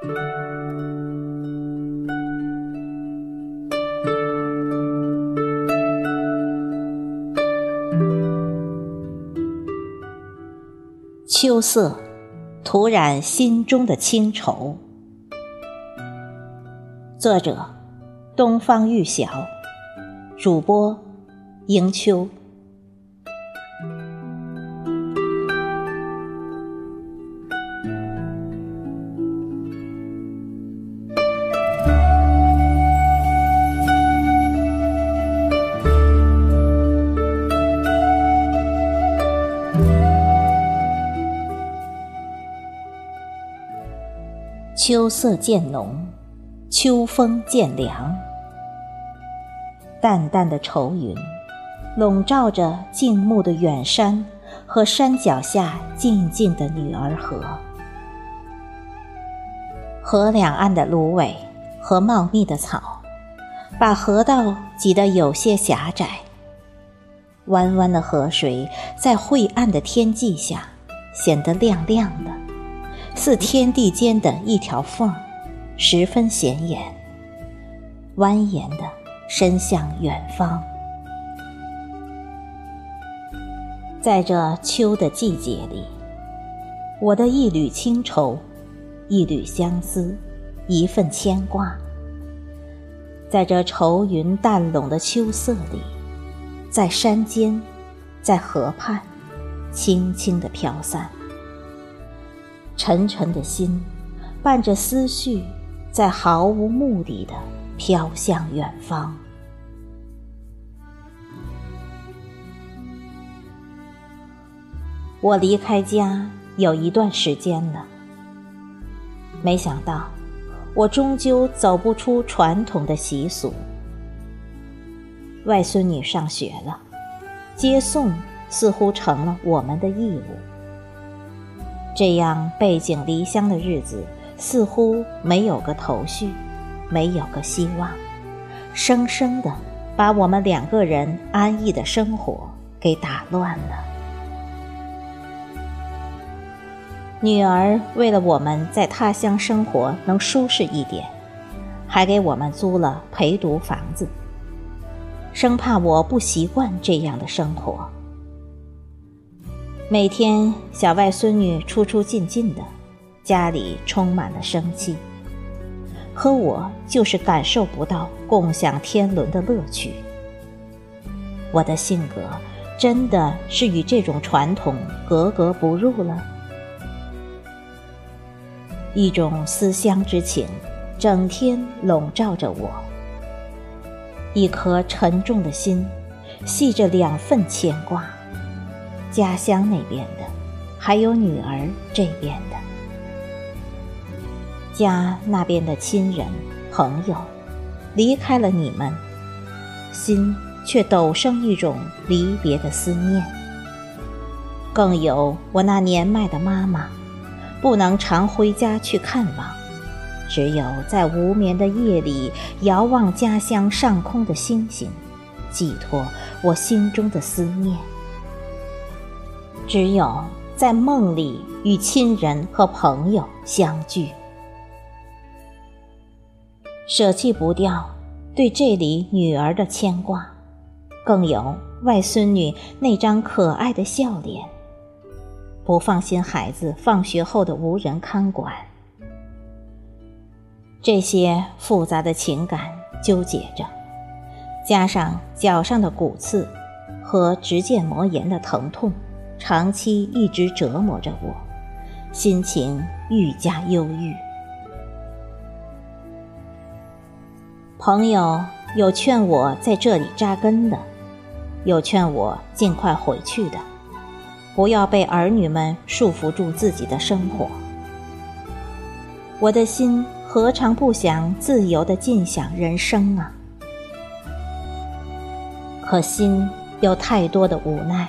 秋色，涂染心中的清愁。作者：东方玉晓，主播：迎秋。秋色渐浓，秋风渐凉，淡淡的愁云笼罩着静穆的远山和山脚下静静的女儿河。河两岸的芦苇和茂密的草，把河道挤得有些狭窄。弯弯的河水在晦暗的天际下显得亮亮的。似天地间的一条缝，十分显眼，蜿蜒的伸向远方。在这秋的季节里，我的一缕清愁，一缕相思，一份牵挂，在这愁云淡拢的秋色里，在山间，在河畔，轻轻的飘散。沉沉的心，伴着思绪，在毫无目的的飘向远方。我离开家有一段时间了，没想到，我终究走不出传统的习俗。外孙女上学了，接送似乎成了我们的义务。这样背井离乡的日子，似乎没有个头绪，没有个希望，生生的把我们两个人安逸的生活给打乱了。女儿为了我们在他乡生活能舒适一点，还给我们租了陪读房子，生怕我不习惯这样的生活。每天小外孙女出出进进的，家里充满了生气。可我就是感受不到共享天伦的乐趣。我的性格真的是与这种传统格格不入了。一种思乡之情，整天笼罩着我。一颗沉重的心，系着两份牵挂。家乡那边的，还有女儿这边的，家那边的亲人朋友，离开了你们，心却陡生一种离别的思念。更有我那年迈的妈妈，不能常回家去看望，只有在无眠的夜里遥望家乡上空的星星，寄托我心中的思念。只有在梦里与亲人和朋友相聚，舍弃不掉对这里女儿的牵挂，更有外孙女那张可爱的笑脸。不放心孩子放学后的无人看管，这些复杂的情感纠结着，加上脚上的骨刺和直腱膜炎的疼痛。长期一直折磨着我，心情愈加忧郁。朋友有劝我在这里扎根的，有劝我尽快回去的，不要被儿女们束缚住自己的生活。我的心何尝不想自由的尽享人生啊？可心有太多的无奈。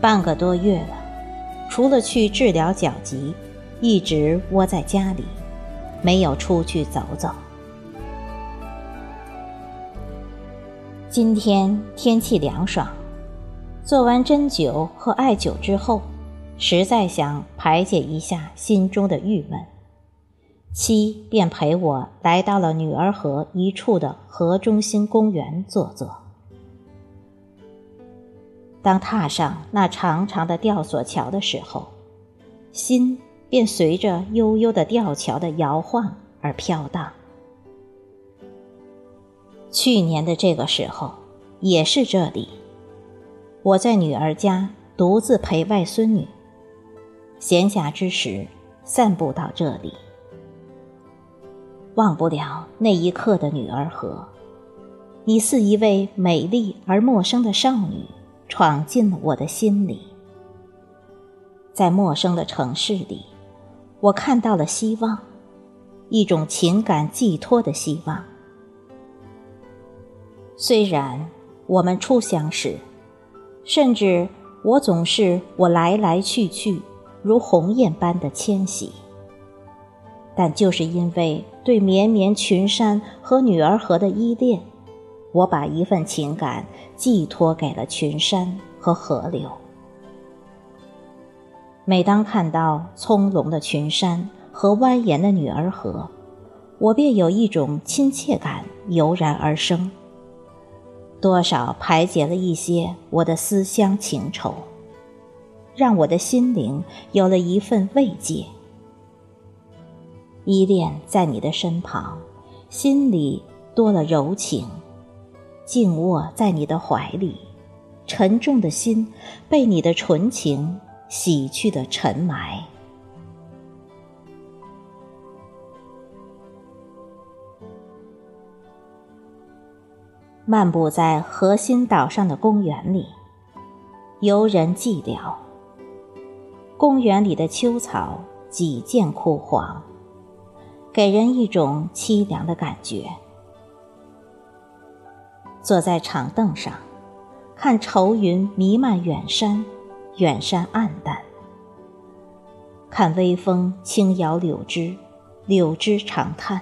半个多月了，除了去治疗脚疾，一直窝在家里，没有出去走走。今天天气凉爽，做完针灸和艾灸之后，实在想排解一下心中的郁闷，妻便陪我来到了女儿河一处的河中心公园坐坐。当踏上那长长的吊索桥的时候，心便随着悠悠的吊桥的摇晃而飘荡。去年的这个时候，也是这里，我在女儿家独自陪外孙女，闲暇之时散步到这里，忘不了那一刻的女儿河，你似一位美丽而陌生的少女。闯进了我的心里，在陌生的城市里，我看到了希望，一种情感寄托的希望。虽然我们初相识，甚至我总是我来来去去如鸿雁般的迁徙，但就是因为对绵绵群山和女儿河的依恋。我把一份情感寄托给了群山和河流。每当看到葱茏的群山和蜿蜒的女儿河，我便有一种亲切感油然而生，多少排解了一些我的思乡情愁，让我的心灵有了一份慰藉。依恋在你的身旁，心里多了柔情。静卧在你的怀里，沉重的心被你的纯情洗去的尘埋。漫步在核心岛上的公园里，游人寂寥。公园里的秋草几渐枯黄，给人一种凄凉的感觉。坐在长凳上，看愁云弥漫远山，远山暗淡；看微风轻摇柳枝，柳枝长叹；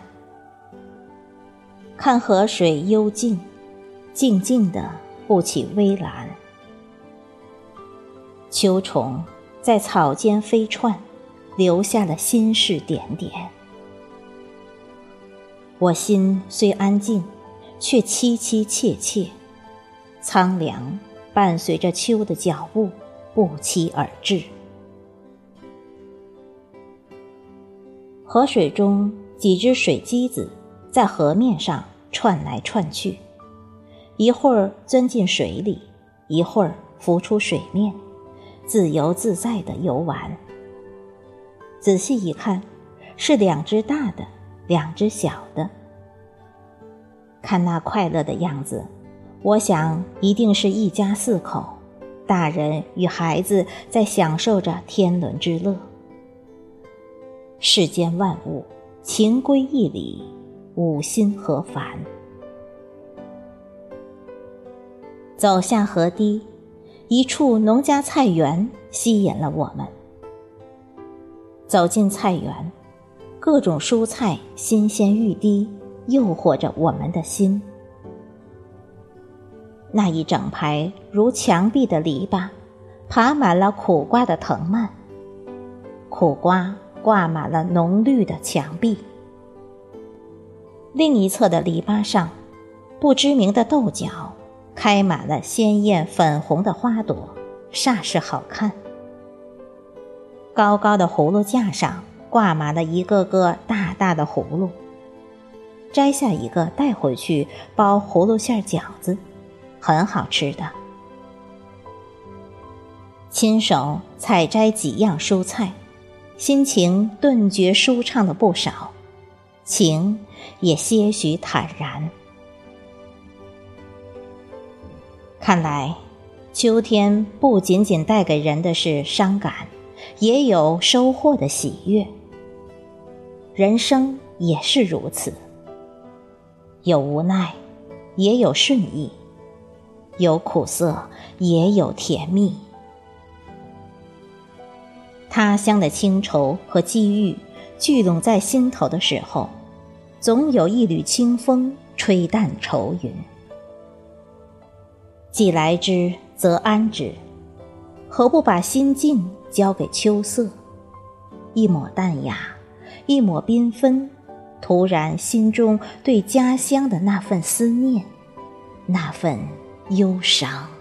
看河水幽静，静静的不起微澜。秋虫在草间飞窜，留下了心事点点。我心虽安静。却凄凄切切，苍凉伴随着秋的脚步不期而至。河水中几只水鸡子在河面上窜来窜去，一会儿钻进水里，一会儿浮出水面，自由自在的游玩。仔细一看，是两只大的，两只小的。看那快乐的样子，我想一定是一家四口，大人与孩子在享受着天伦之乐。世间万物，情归一理，五心何烦？走下河堤，一处农家菜园吸引了我们。走进菜园，各种蔬菜新鲜欲滴。诱惑着我们的心。那一整排如墙壁的篱笆，爬满了苦瓜的藤蔓。苦瓜挂满了浓绿的墙壁。另一侧的篱笆上，不知名的豆角开满了鲜艳粉红的花朵，煞是好看。高高的葫芦架上挂满了一个个大大的葫芦。摘下一个带回去包葫芦馅饺子，很好吃的。亲手采摘几样蔬菜，心情顿觉舒畅了不少，情也些许坦然。看来，秋天不仅仅带给人的是伤感，也有收获的喜悦。人生也是如此。有无奈，也有顺意；有苦涩，也有甜蜜。他乡的清愁和机遇聚拢在心头的时候，总有一缕清风吹淡愁云。既来之，则安之，何不把心境交给秋色？一抹淡雅，一抹缤纷，突然心中对家乡的那份思念，那份忧伤。